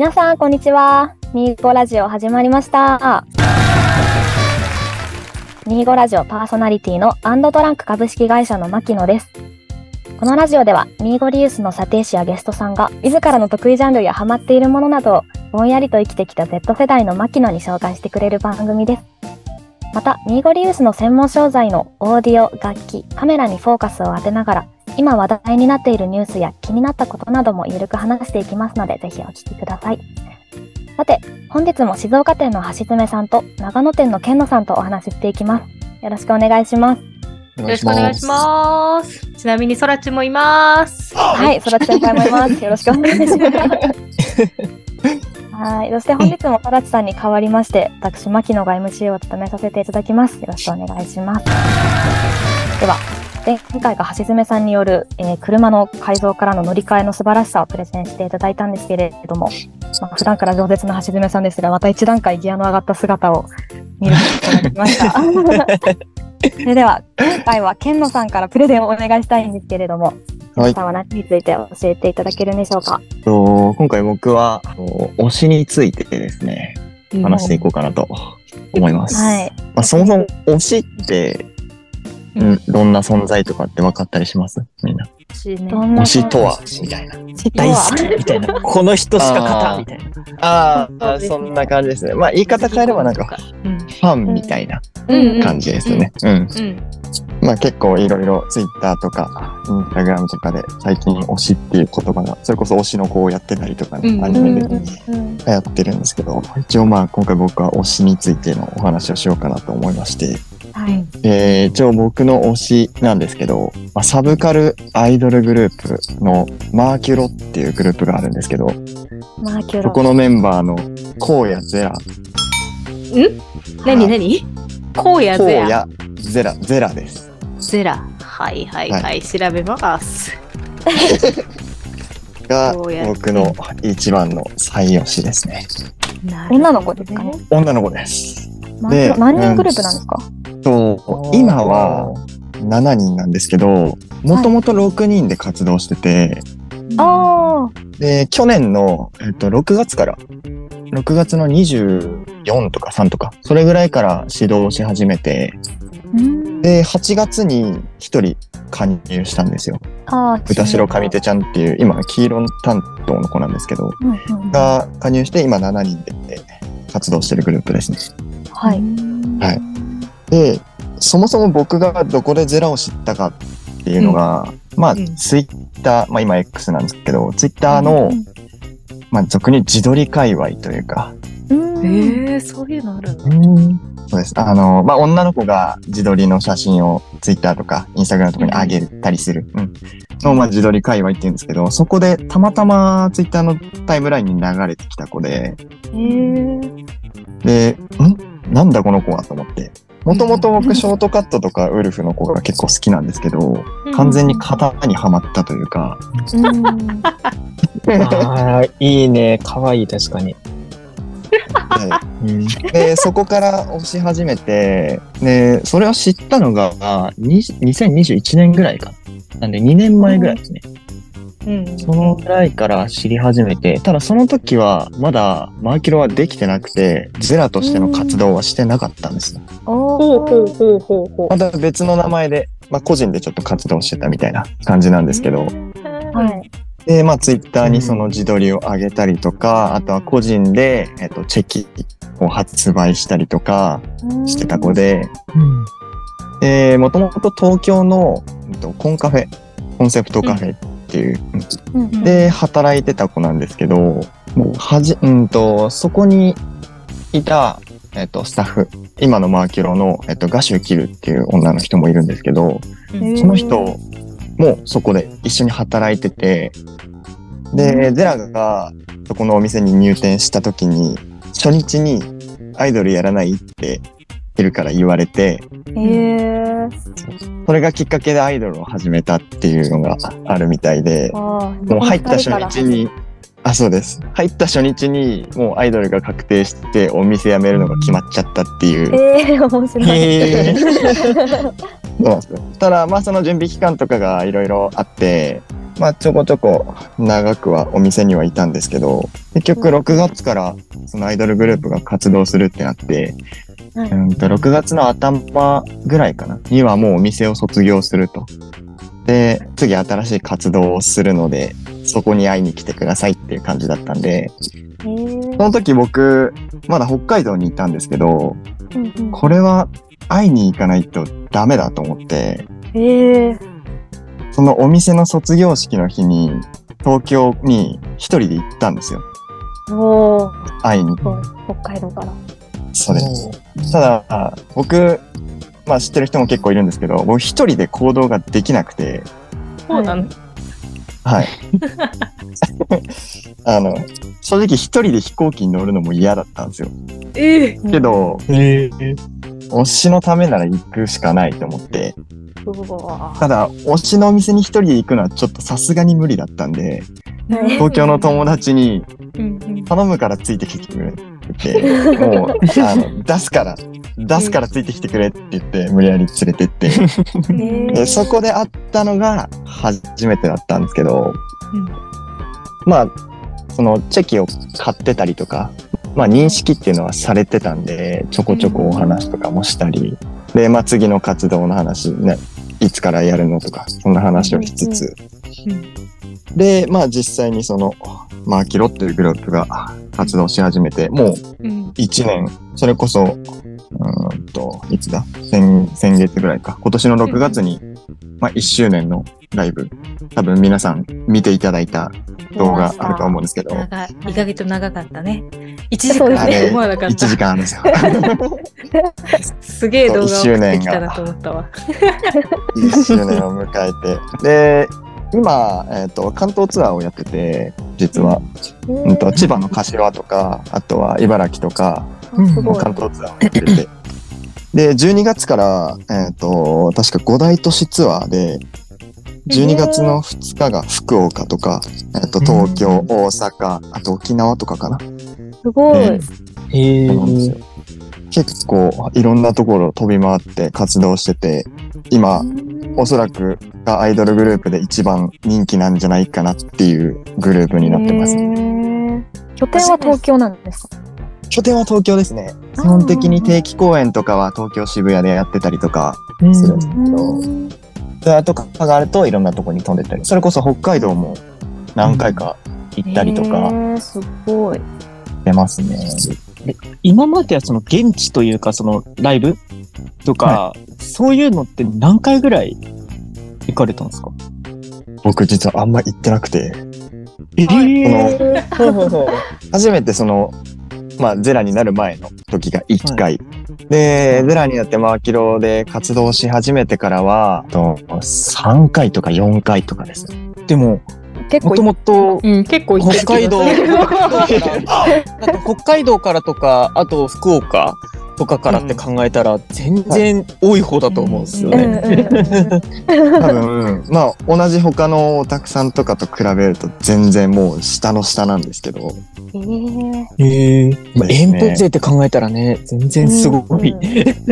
皆さん、こんにちは。ミーゴラジオ始まりました。ミーゴラジオパーソナリティのアンドトランク株式会社の牧野です。このラジオでは、ミーゴリユースの査定士やゲストさんが、自らの得意ジャンルやハマっているものなどを、ぼんやりと生きてきた Z 世代の牧野に紹介してくれる番組です。また、ミーゴリユースの専門商材のオーディオ、楽器、カメラにフォーカスを当てながら、今話題になっているニュースや気になったことなどもゆるく話していきますので、ぜひお聞きください。さて、本日も静岡店の橋爪さんと長野店の健野さんとお話ししていきます。よろしくお願いします。よろしくお願いします。ちなみに、そらちもいます。はい、そらち先輩もいます。よろしくお願いします。はい、そして本日もそらちさんに代わりまして、私、牧野が MC を務めさせていただきます。よろしくお願いします。では、前回が橋爪さんによる、えー車の改造からの乗り換えの素晴らしさをプレゼンしていただいたんですけれども、まあ、普段から饒舌な橋爪さんですが、また一段階ギアの上がった姿を見ることができました。そ れでは、今回は健野さんからプレゼンをお願いしたいんですけれども、はいさんは何について教えていただけるんでしょうか？と今回僕は推しについてですね、話していこうかなと思います。はい。まあ、そもそも推しって、うん、どんな存在とかって分かったりします？みんな。推しとは？みたいな。大好きみたいな。この人しか勝たんみたいな。ああ、そんな感じですね。まあ言い方変えればなんかうん。ファンみたいな。感じですね。うん。うん。まあ結構いろいろツイッターとかインスタグラムとかで最近推しっていう言葉が、それこそ推しの子をやってたりとかね、うんアニメでうん流行ってるんですけど、一応まあ今回僕は推しについてのお話をしようかなと思いまして、はい。えー一応僕の推しなんですけど、まあ、サブカルアイドルグループのマーキュロっていうグループがあるんですけど、マーキュロ。そこのメンバーのコウヤゼラ、何何？こうやコウぜや。ヤゼラ、ゼラです。ゼラ。はいはいはい。調べます。がコウヤ僕の一番の最推しですね。女の子ですか？ね。女の子です。で何人グループなんですか、と、今は7人なんですけど、もともと6人で活動してて、ああ。で、去年の、えっと、6月から、6月の24とか3とか、それぐらいから指導し始めて、うん。で、8月に1人加入したんですよ。ああ。歌代上手ちゃんっていう、今、黄色担当の子なんですけど、うんうん。が加入して、今7人で活動してるグループですね。はい。はいで、そもそも僕がどこでゼラを知ったかっていうのが、まあ、うん。ツイッター、まあ今 X なんですけど、ツイッターの、まあ俗に自撮り界隈というか、うん。えー、そういうのあるの？そうです。あの、まあ女の子が自撮りの写真をツイッターとかインスタグラムとかに上げたりする、うん、の、まあ自撮り界隈って言うんですけど、そこでたまたまツイッターのタイムラインに流れてきた子で、へえ。で、ん？なんだこの子は？と思って。もともと僕ショートカットとかウルフの子が結構好きなんですけど、完全に型にはまったというか、うん。ああ、いいね。かわいい、確かに。はうん。いで、そこから推し始めて、で、それを知ったのが、に2021年ぐらいかな。なんで2年前ぐらいですね。うん。そのぐらいから知り始めて、ただその時はまだマーキュロはできてなくて、ゼラとしての活動はしてなかったんですね。おほうほうお。ほうほうほまた別の名前で、まあ個人でちょっと活動してたみたいな感じなんですけど、う。はい。で、まあ、ツイッターにその自撮りを上げたりとか、あとは個人で、えっと、チェキを発売したりとかしてた子で、で、もともと東京の、うんとコンカフェ、コンセプトカフェっていう、うん。うん。で、働いてた子なんですけど、もう、はじ、うんと、そこにいた、えっと、スタッフ、今のマーキュロの、えっと、ガシュキルっていう女の人もいるんですけど、うんその人もそこで一緒に働いてて、で、ゼラがそこのお店に入店した時に、初日にアイドルやらないっているから言われて、へえ。それがきっかけでアイドルを始めたっていうのがあるみたいで。もう入った初日に、あ、そうです。入った初日にもうアイドルが確定してお店辞めるのが決まっちゃったっていう。ええ、面白い。へーそうなんですよ。ただ、まあその準備期間とかがいろいろあって、まあちょこちょこ長くはお店にはいたんですけど、結局6月からそのアイドルグループが活動するってなって、はいうんと6月の頭ぐらいかなにはもうお店を卒業すると。で、次新しい活動をするので、そこに会いに来てくださいっていう感じだったんで、その時僕、まだ北海道にいたんですけど、うんうんこれは会いに行かないとダメだと思って。そのお店の卒業式の日に東京に一人で行ったんですよ。会いに。北海道から。それ。ただ、僕、まあ知ってる人も結構いるんですけど、僕一人で行動ができなくて、そうなの？はい。あの、正直一人で飛行機に乗るのも嫌だったんですよ。ええけど、へえ。推しのためなら行くしかないと思って、ただ、推しのお店に一人で行くのはちょっとさすがに無理だったんで、はい東京の友達に頼むからついてきてくれって言って、もう、あの、出すから、出すからついてきてくれって言って、無理やり連れてって、でそこで会ったのが初めてだったんですけど、うん。まあ、そのチェキを買ってたりとか、まあ認識っていうのはされてたんで、ちょこちょこお話とかもしたり、で、まあ次の活動の話ね、いつからやるのとか、そんな話をしつつ、で、まあ実際にその、マーキロっていうグループが活動し始めて、もううん。1年、それこそ、うーんと、いつだ？先先月ぐらいか。今年の6月に、まあ1周年のライブ、多分皆さん見ていただいた動画あると思うんですけど。意外と長かったね。1時間あれ思わなかっ1た。時間あるんですよ。すげえ動画をって周年がきたなと思ったわ。1周年を迎えて。で、今、えっ、と、関東ツアーをやってて、実は、うん。と、千葉の柏とか、あとは茨城とか、あすごい。関東ツアーをやってて。で、12月から、えっ、と、確か5大都市ツアーで、12月の2日が福岡とか、えっ、と、東京、大阪、あと沖縄とかかな。すごい。ねへそうなんですよ。結構、いろんなところ飛び回って活動してて、今、おそらくアイドルグループで一番人気なんじゃないかなっていうグループになってます。拠点は東京なんですか？拠点は東京ですね。基本的に定期公演とかは東京渋谷でやってたりとかえ。するんですけど、うんツアーとかがあるといろんなとこに飛んでったり、それこそ北海道も何回か行ったりとへかーすごい。出ますね。今まではその現地というか、そのライブとか、そういうのって何回ぐらい行かれたんですか？僕実はあんま行ってなくて、ええ 初めてその、まあゼラになる前の時が1回。で、ゼラになってマーキロで活動し始めてからは、と3回とか4回とかです。でも、結構もともと、北海道。北海道からとか、あと福岡とかからって考えたら、全然多い方だと思うんですようんうん ね。うん。多分、まあ同じ他のオタクさんとかと比べると全然もう下の下なんですけど、へー。へえ。まあ遠方勢って考えたらね、全然すごい。う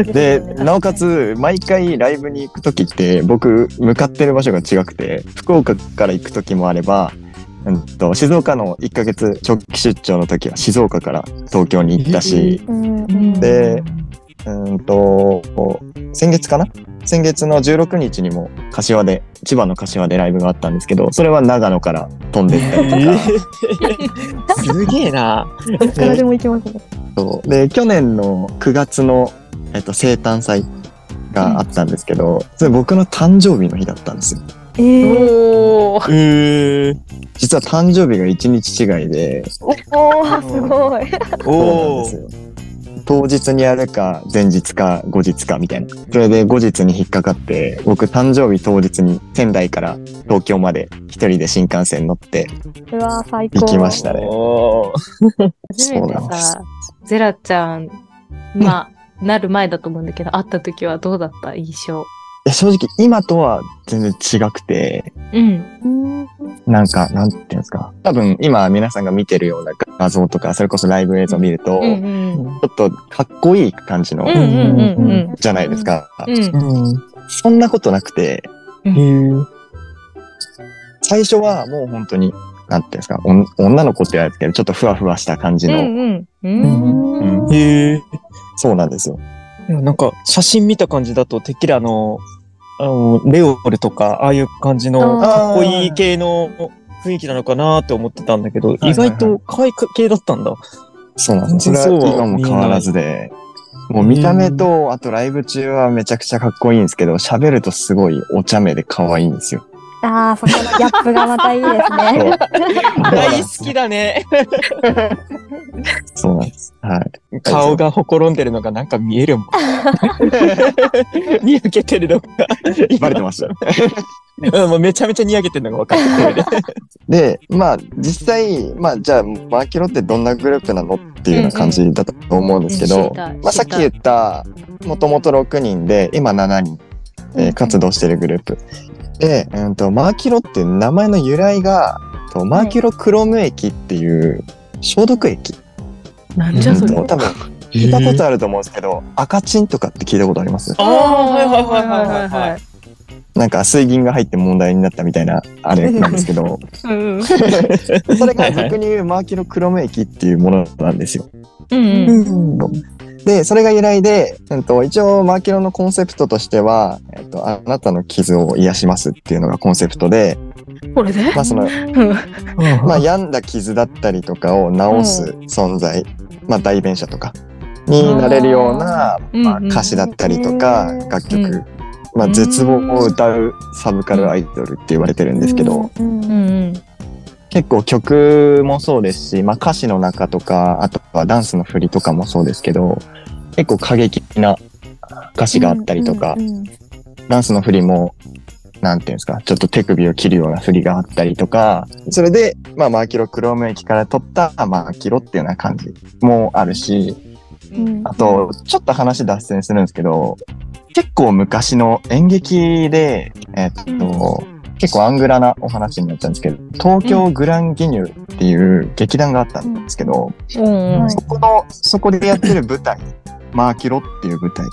ん。で、なおかつ、毎回ライブに行くときって、僕、向かってる場所が違くて、福岡から行くときもあれば、うんと、静岡の1ヶ月長期出張の時は静岡から東京に行ったし、で、うんと、先月かな？先月の16日にも柏で、千葉の柏でライブがあったんですけど、それは長野から飛んでったりとか、すげえな。どっからでも行きますね。そうで、去年の9月の、えっと、生誕祭があったんですけど、それ僕の誕生日の日だったんですよ。えー、おー。実は誕生日が1日違いで、おー、すごい。そうなんですよ。当日にやるか、前日か、後日か、みたいな。それで後日に引っかかって、僕誕生日当日に仙台から東京まで一人で新幹線乗ってうわー、最高。行きましたね。おー初めてそうなんですさ、ゼラちゃん、まあ、なる前だと思うんだけど、会った時はどうだった？印象。いや正直今とは全然違くて、うん。うんなんか、なんていうんですか。多分今皆さんが見てるような画像とか、それこそライブ映像を見ると、うんうん。ちょっとかっこいい感じの、うんうんうんうん。じゃないですか。うん。うん。そんなことなくて、へえ。最初はもう本当に、なんていうんですか、おん女の子って言われるけど、ちょっとふわふわした感じの、うんうん。うん。うんへえ。そうなんですよ。いやなんか、写真見た感じだと、てっきりあの、あの、レオールとか、ああいう感じの、かっこいい系の雰囲気なのかなって思ってたんだけど、意外と可愛い系だったんだ。そうなんですよ。それは今も変わらずで、もう見た目と、あとライブ中はめちゃくちゃかっこいいんですけど、喋るとすごいお茶目で可愛いんですよ。ああ、そこのギャップがまたいいですね。大好きだね。そうなんです。はい。顔がほころんでるのがなんか見えるもん。にやけてるのが。バレてました。う んもうめちゃめちゃにやけてるのが分かって。で、まあ、実際、まあ、じゃあ、マーキロってどんなグループなのっていうような感じだと思うんですけど、まあ、さっき言った、もともと6人で、今7人、えー活動しているグループ。で、うんと、マーキロっていう名前の由来が、とマーキュロクロム液っていう消毒液。なんじゃそれ。うんと多分、聞いたことあると思うんですけど、赤チンとかって聞いたことあります？ああ、はいはいはいはいはいはい。なんか水銀が入って問題になったみたいな、あれなんですけど、うん それが俗に言うマーキュロクロム液っていうものなんですよ。うんうん。で、それが由来で、うんと、一応マーキュロのコンセプトとしては、えっと、あなたの傷を癒しますっていうのがコンセプトで、これで？まあその、うん。まあ病んだ傷だったりとかを治す存在、まあ代弁者とかになれるような、うんまあ、歌詞だったりとかうん楽曲、うん。まあ絶望を歌うサブカルアイドルって言われてるんですけど、うんうんうん。結構曲もそうですし、まあ歌詞の中とか、あとはダンスの振りとかもそうですけど、結構過激な歌詞があったりとか、うんうんダンスの振りも、なんていうんですか、ちょっと手首を切るような振りがあったりとか、それで、まあ、マーキロクローム液から取ったマーキロっていうような感じもあるし、うん。あと、ちょっと話脱線するんですけど、結構昔の演劇で、えっと、結構アングラなお話になっちゃうんですけど、東京グランギニューっていう劇団があったんですけど、うんうん。そこの、そこでやってる舞台、マーキロっていう舞台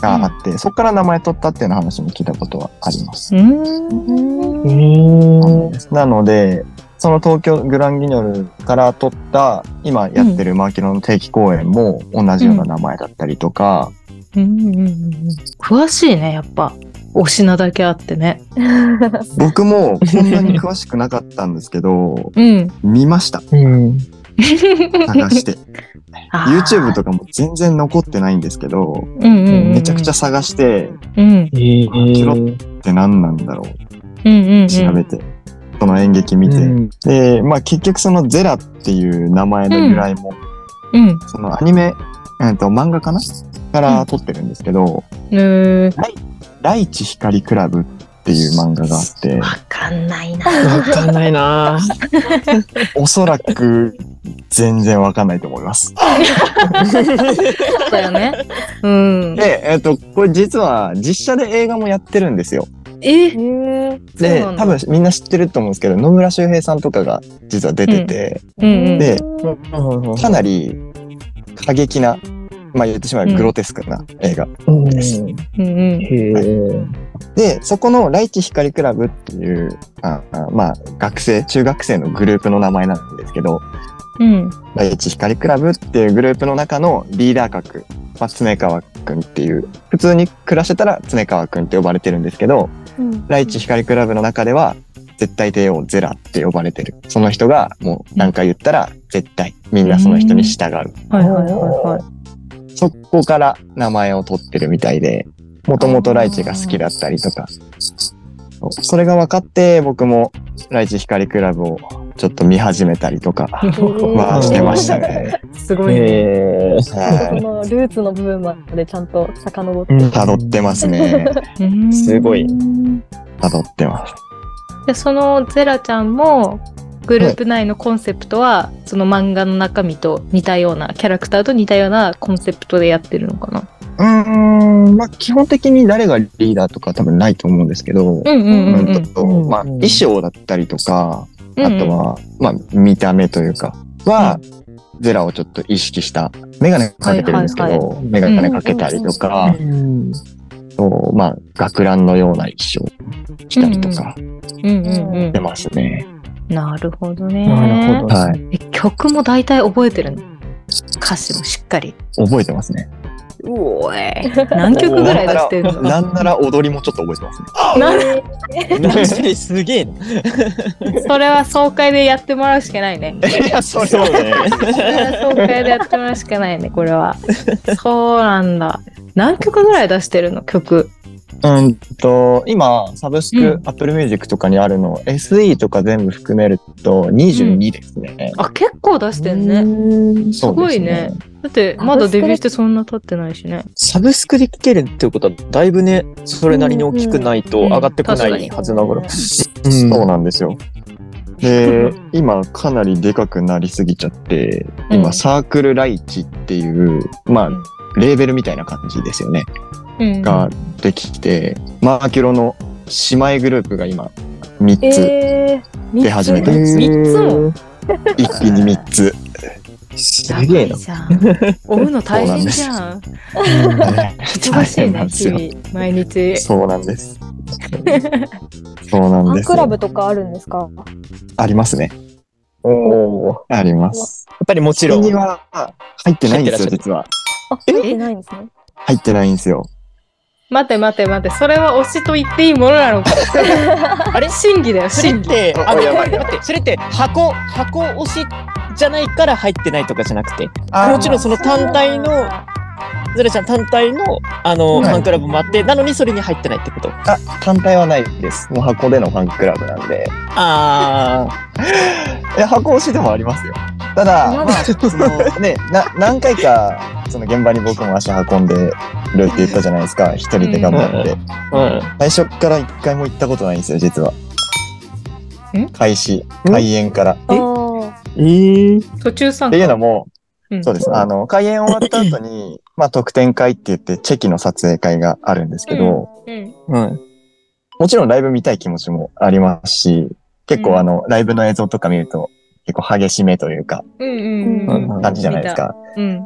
があって、そこから名前取ったっていうような話も聞いたことはあります。うん。なので、その東京グランギニョルから取った、今やってるマーキロの定期公演も同じような名前だったりとか、うんうんうん。詳しいね、やっぱ。お品だけあってね。僕もこんなに詳しくなかったんですけど、うん。見ました。うん。探して。YouTube とかも全然残ってないんですけど、うんうんうんめちゃくちゃ探して、うんえー、キロって何なんだろううんうんうん。調べて、その演劇見て。うんで、まあ結局そのゼラっていう名前の由来も、うん。そのアニメ、えっと漫画かな？から撮ってるんですけど、うーん。ライチ光クラブっていう漫画があって、わかんないな。わかんないなおそらく全然わかんないと思います。そうだよね。うん。で、えっ、と、これ実は実写で映画もやってるんですよ。え？へーで多分みんな知ってると思うんですけど、野村周平さんとかが実は出てて、うんうん。で、うんかなり過激な、まあ言ってしまえばグロテスクな映画うんです。うんうん。へーで、そこのライチ光クラブっていう、ああまあ学生、中学生のグループの名前なんですけど、うん。ライチ光クラブっていうグループの中のリーダー格、まあ、常川くんっていう、普通に暮らしてたら常川くんって呼ばれてるんですけど、うんライチ光クラブの中では、絶対帝王ゼラって呼ばれてる。その人がもう何か言ったら絶対みんなその人に従う。はいはいはいはい。そこから名前を取ってるみたいで、もともとライチが好きだったりとか。それが分かって僕もライチ光クラブをちょっと見始めたりとかはしてましたね。すごいね。へーそはのルーツの部分までちゃんと遡って。辿ってますね。うんすごい。辿ってます。で、そのゼラちゃんも、グループ内のコンセプトは、その漫画の中身と似たような、キャラクターと似たようなコンセプトでやってるのかな？うーん、まあ基本的に誰がリーダーとか多分ないと思うんですけど、うんうんうんうん。うんとうんまあ衣装だったりとか、うんうんあとは、まあ見た目というか、は、ゼラをちょっと意識した、メガネかけてるんですけど、はいはいメガネかけたりとか、うんとまあ学ランのような衣装着たりとか、うんうんうん出ますね。なるほどね。なるほど。はい。え曲も大体覚えてるの？歌詞もしっかり。覚えてますね。うおい。何曲ぐらい出してるの？なんなら踊りもちょっと覚えてますね。な確かにすげえな。それは総会でやってもらうしかないね。いや、そそうね。それは総会でやってもらうしかないね、これは。そうなんだ。何曲ぐらい出してるの？曲。うんと、今、サブスク、うん Apple Music とかにあるの、SE とか全部含めると22ですね。あ、結構出してんね。ね。すごいね。だって、まだデビューしてそんな経ってないしね。サブスクで聴けるっていうことは、だいぶね、それなりに大きくないと上がってこないはずながら。そうなんですよ。で、今かなりでかくなりすぎちゃって、うん今サークルライチっていう、まあ、レーベルみたいな感じですよね。うんができて、マーキュロの姉妹グループが今3つ、えー、出始めたんです三つも？一気に3つ。すげえな。追うの大変じゃん。忙しいね、大変なんですよ日々。毎日。そうなんです。そうなんですよ。ファンクラブとかあるんですか？ありますね。おお。あります。やっぱりもちろん。には入ってないんですよ、実は。あ、入ってないんですね。入ってないんですよ。待て待て待て、それは推しと言っていいものなのか。あれ？審議だよ、それっ審議。て、あの、やばい。待って、それって箱、箱推しじゃないから入ってないとかじゃなくて、もちろんその単体の、ゼラちゃん単体の、あの、はいファンクラブもあって、なのにそれに入ってないってこと？あ、単体はないです。もう箱でのファンクラブなんで。あ いや、箱推しでもありますよ。ただ、まあ、そのね、な、何回か、その現場に僕も足運んでるって言ったじゃないですか。一人で頑張って。あ、うん。最初から一回も行ったことないんですよ、実は。ん開始、開演から。あーえー、途中参加。っていうのも、うんそうです。あの、開演終わった後に、まあ、特典会って言って、チェキの撮影会があるんですけど、うん。うん。もちろんライブ見たい気持ちもありますし、結構あの、ライブの映像とか見ると、結構激しめというか、うんうんうんうん。感じじゃないですか。うん。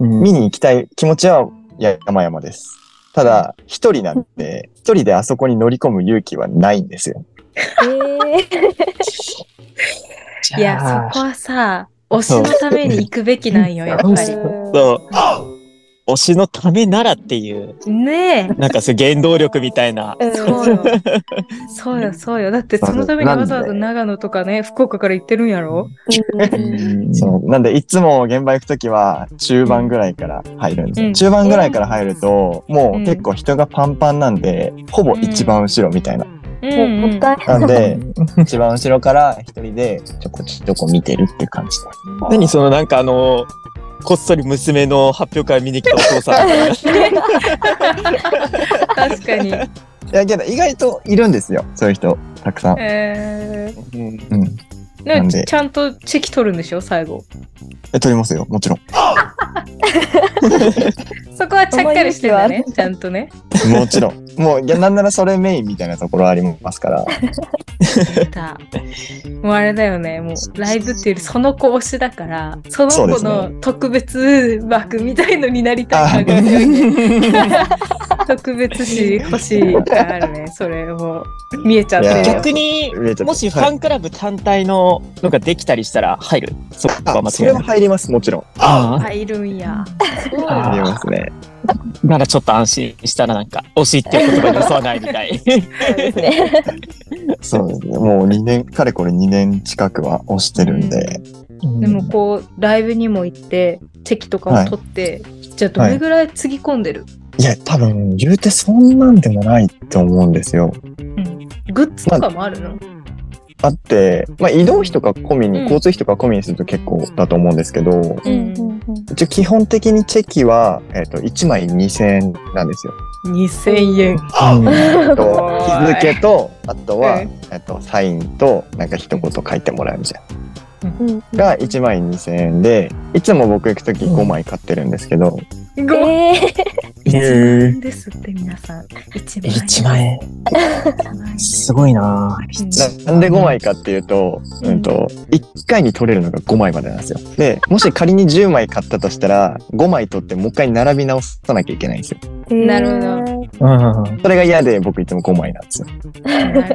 うん見に行きたい気持ちは山々です。ただ、一人なんで、一人であそこに乗り込む勇気はないんですよ。え いや、そこはさ、推しのために行くべきなんよ、やっぱー、り。そう。推しのためならっていう、ねえ。なんかそういう原動力みたいな。うんそうよ。そうよ、そうよ。だってそのためにわざわざ長野とかね、福岡から行ってるんやろ？うんそう。なんで、いつも現場行くときは、中盤ぐらいから入るんですよ。うん中盤ぐらいから入ると、もううん結構人がパンパンなんで、ほぼ一番後ろみたいな。うんもったいなんで、一番後ろから一人でちょこちょこ見てるって感じです。何そのなんかあの、こっそり娘の発表会見に来たお父さん。確かに。いや、けど意外といるんですよ。そういう人、たくさん。えうんうん。なんでちゃんとチェキ取るんでしょ、最後。え、撮りますよ。もちろん。そこはちゃっかりしてるね、ちゃんとね。もちろん。もう、いや、なんならそれメインみたいなところありますから。だもうあれだよね、もうライブっていうよりその子推しだから、その子の特別枠みたいのになりたい感が強いね。特別視 欲しいがあるね、それも見えちゃって。逆に、もしフはいァンクラブ単体ののができたりしたら入る？そこは間あ、それは違いない。入ります。もちろん。あ入るんや。入りますね。あ、ならちょっと安心したらなんか、推しっていう言葉に襲わないみたい。そうですね。そうですね。もう2年、かれこれ2年近くは押してるんで。でもこう、ライブにも行って、チェキとかも取って、じゃあどれぐらいつぎ込んでる、いや、多分、言うてそんなんでもないと思うんですよ。うん、グッズとかもあるの、あって、まあ移動費とか込みに、うん交通費とか込みにすると結構だと思うんですけど、うんうん一応基本的にチェキは、えっ、と、1枚2000円なんですよ。2000円。えっと日付と、あとは、うんえっと、サインと、なんか一言書いてもらうみたいうんな。が1枚2000円で、いつも僕行くとき5枚買ってるんですけど、えー、1万へ円ですって皆さん。1万円。1万円。1万円すごいなななんで5枚かっていうと、うんうんと、1回に取れるのが5枚までなんですよ。で、もし仮に10枚買ったとしたら、5枚取ってもう一回並び直さなきゃいけないんですよ。なるほどうん。それが嫌で僕いつも5枚なんですよ。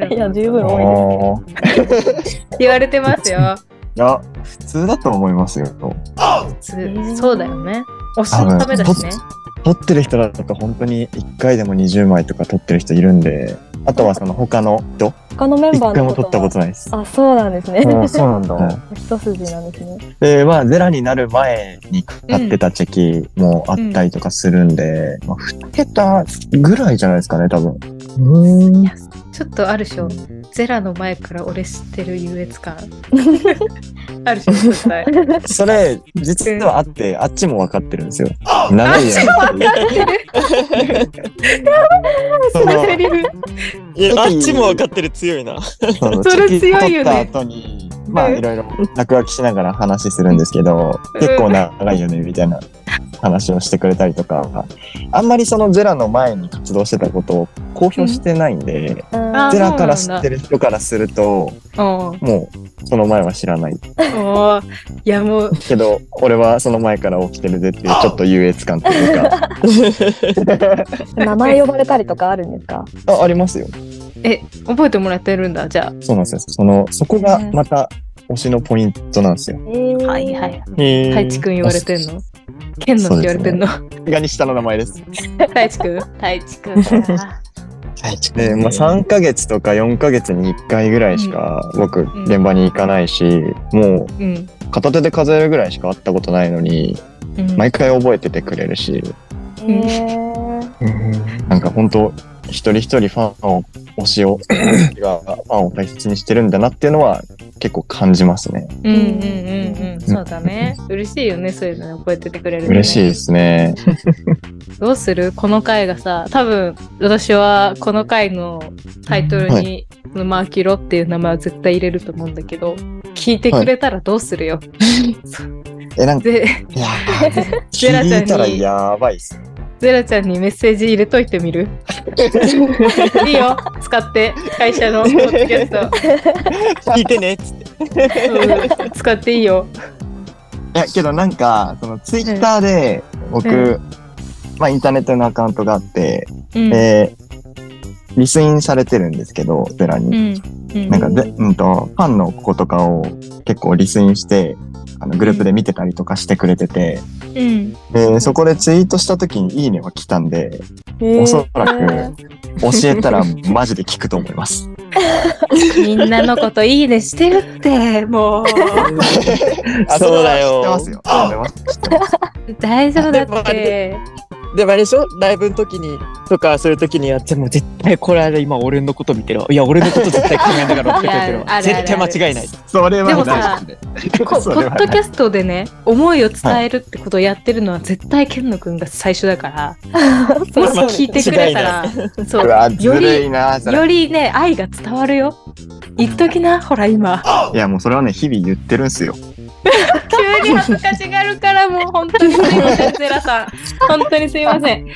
いや、十分多いです。言われてますよ。いや、普通だと思いますよ。普通ーそうだよね。推しのためだしね。取ってる人だと本当に1回でも20枚とか取ってる人いるんで、あとはその他の人、他のメンバ1ー回も取ったのことないです。あ、そうなんですね。あ そうなんだ。はい一筋なんですね。で、まあ、ゼラになる前に買ってたチェキもあったりとかするんで、まあ、2桁ぐらいじゃないですかね、多分。うんちょっとあるでしょ。ゼラの前から俺知ってる優越感。あるでしょ、絶対。それ、実はあって、あっちも分かってるんですよ。長いやそのセリフ。いやあっちも分かってる強いな。それ強いよねまあ、うん。いろいろ落書きしながら話するんですけど、うん。結構長いよね、みたいな話をしてくれたりとか、あんまりそのゼラの前に活動してたことを公表してないんで、あゼラから知ってる人からすると、うん。もう、その前は知らない。やもう、けど、俺はその前から起きてるぜっていう、ちょっと優越感というか、名前呼ばれたりとかあるんですか？あありますよ。え、覚えてもらってるんだ、じゃそうなんですよ。その、そこがまた推しのポイントなんですよ。はいはい。へ太一くん言われてんの？ケンのって言われてんの？さすがに下の名前です。太一くん？太一くんか。で、まあ、3ヶ月とか4ヶ月に1回ぐらいしか僕、ん。現場に行かないし、もうん。う片手で数えるぐらいしか会ったことないのに、うん。毎回覚えててくれるし、えー。なんか本当一人一人ファンを、推しを、がファンを大切にしてるんだなっていうのは結構感じますね。うんうんうんうん。そうだね。嬉しいよね、そういうの覚えててくれるのね嬉しいですね。どうする？この回がさ、多分私はこの回のタイトルはに、マーキロっていう名前は絶対入れると思うんだけど、聞いてくれたらどうするよ？え、なんか、で、いやー ゼラちゃんに聞いたらやばいっす。ゼラちゃんにメッセージ入れといてみる？いいよ、使って、会社の ポッドキャスト。聞いてねっつって。うん使っていいよ。いや、けどなんか、そのツイッターで僕、うまあインターネットのアカウントがあって、うん。えーリスインされてるんですけど、ゼラうに。ん。うんなんかで、うんと、ファンの子とかを結構リスインして、あのグループで見てたりとかしてくれてて、うん。で、そこでツイートした時にいいねは来たんで、えーおそらく教えたらマジで聞くと思います。みんなのこといいねしてるって、もう。あ そうだよ知ってますよ。知ってます。大丈夫だって。でもあれでしょ？ライブの時に、とかする時には、でも絶対これあれ今俺のこと見てるわ。いや、俺のこと絶対考えながら送ってくれてる 絶対間違いない。それはでもさ大丈夫でこ ポッドキャストでね、思いを伝えるってことをやってるのは絶対ケンノくんが最初だから、もし聞いてくれたら、そうより。よりね、愛が伝わるよ。言っときな、ほら今。いや、もうそれはね、日々言ってるんすよ。急に恥ずかしがるから、もう本当にすいません、ゼラさん。本当にすいません。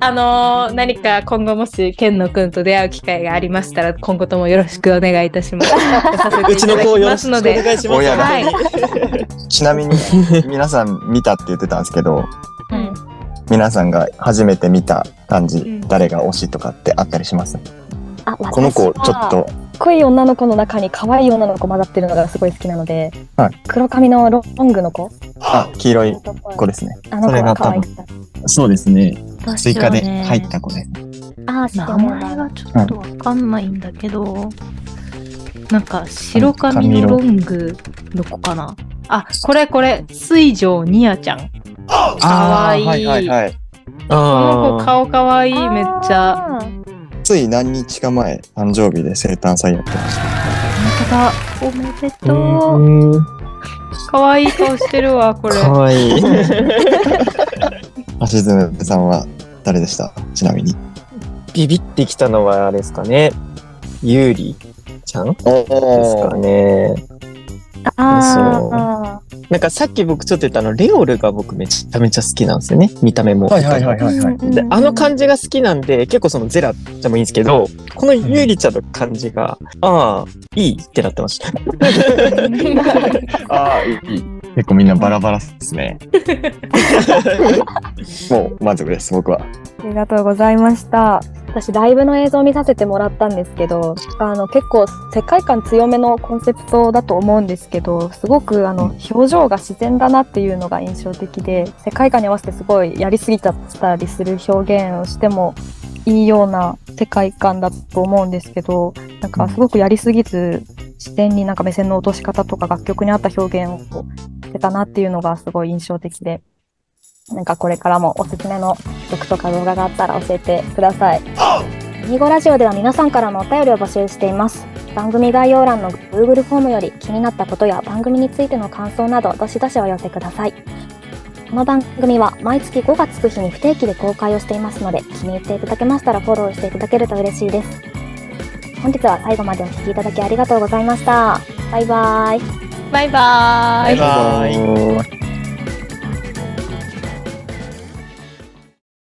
あのー何か今後もし、ケンノくんと出会う機会がありましたら、今後ともよろしくお願いいたします。うちの子をよろしくお。願いします。はい。ちなみに、皆さん見たって言ってたんですけど、うん皆さんが初めて見た感じ、うん誰が推しとかってあったりします？あこの子、ちょっと、濃い女の子の中に可愛い女の子混ざってるのがすごい好きなので、はい黒髪のロングの子？あ、黄色い子ですね。あの子が可愛いそうですね。追加で入った子です。あ名る前がちょっとわかんないんだけど、なんか白髪のロングの子かな。あ、これこれ、水上ニアちゃん。かわいい。はいはいはい。この子あ顔かわいい、めっちゃ。つい何日か前、誕生日で生誕祭やってました。本当だ。おめであ。とう。うん。かわいい顔してるわ、これ。かわいい。橋爪さんは誰でした？ちなみに。ビビってきたのはあれですかね。ゆうりちゃんですかおね。あなんかさっき僕ちょっと言ったあの、レオルが僕めちゃめちゃ好きなんですよね。見た目も。はいはいはいはいはい。であの感じが好きなんで、結構そのゼラちゃんもいいんですけど、このゆりちゃんの感じが、ああ、いいってなってました。ああ、いい。結構みんなバラバラですね。もう満足です、僕は。ありがとうございました。私、ライブの映像を見させてもらったんですけど、あの、結構世界観強めのコンセプトだと思うんですけど、すごくあの、表情が自然だなっていうのが印象的で、世界観に合わせてすごいやりすぎちゃったりする表現をしてもいいような世界観だと思うんですけど、なんかすごくやりすぎず、自然になんか目線の落とし方とか楽曲に合った表現をしてたなっていうのがすごい印象的で、なんかこれからもおすすめの曲とか動画があったら教えてください。ミーゴラジオでは皆さんからのお便りを募集しています。番組概要欄の Google フォームより気になったことや番組についての感想などどしどしお寄せください。この番組は毎月5月9日に不定期で公開をしていますので気に入っていただけましたらフォローしていただけると嬉しいです。本日は最後までお聴きいただきありがとうございました。バイバーイ。バイバイ。バイバイ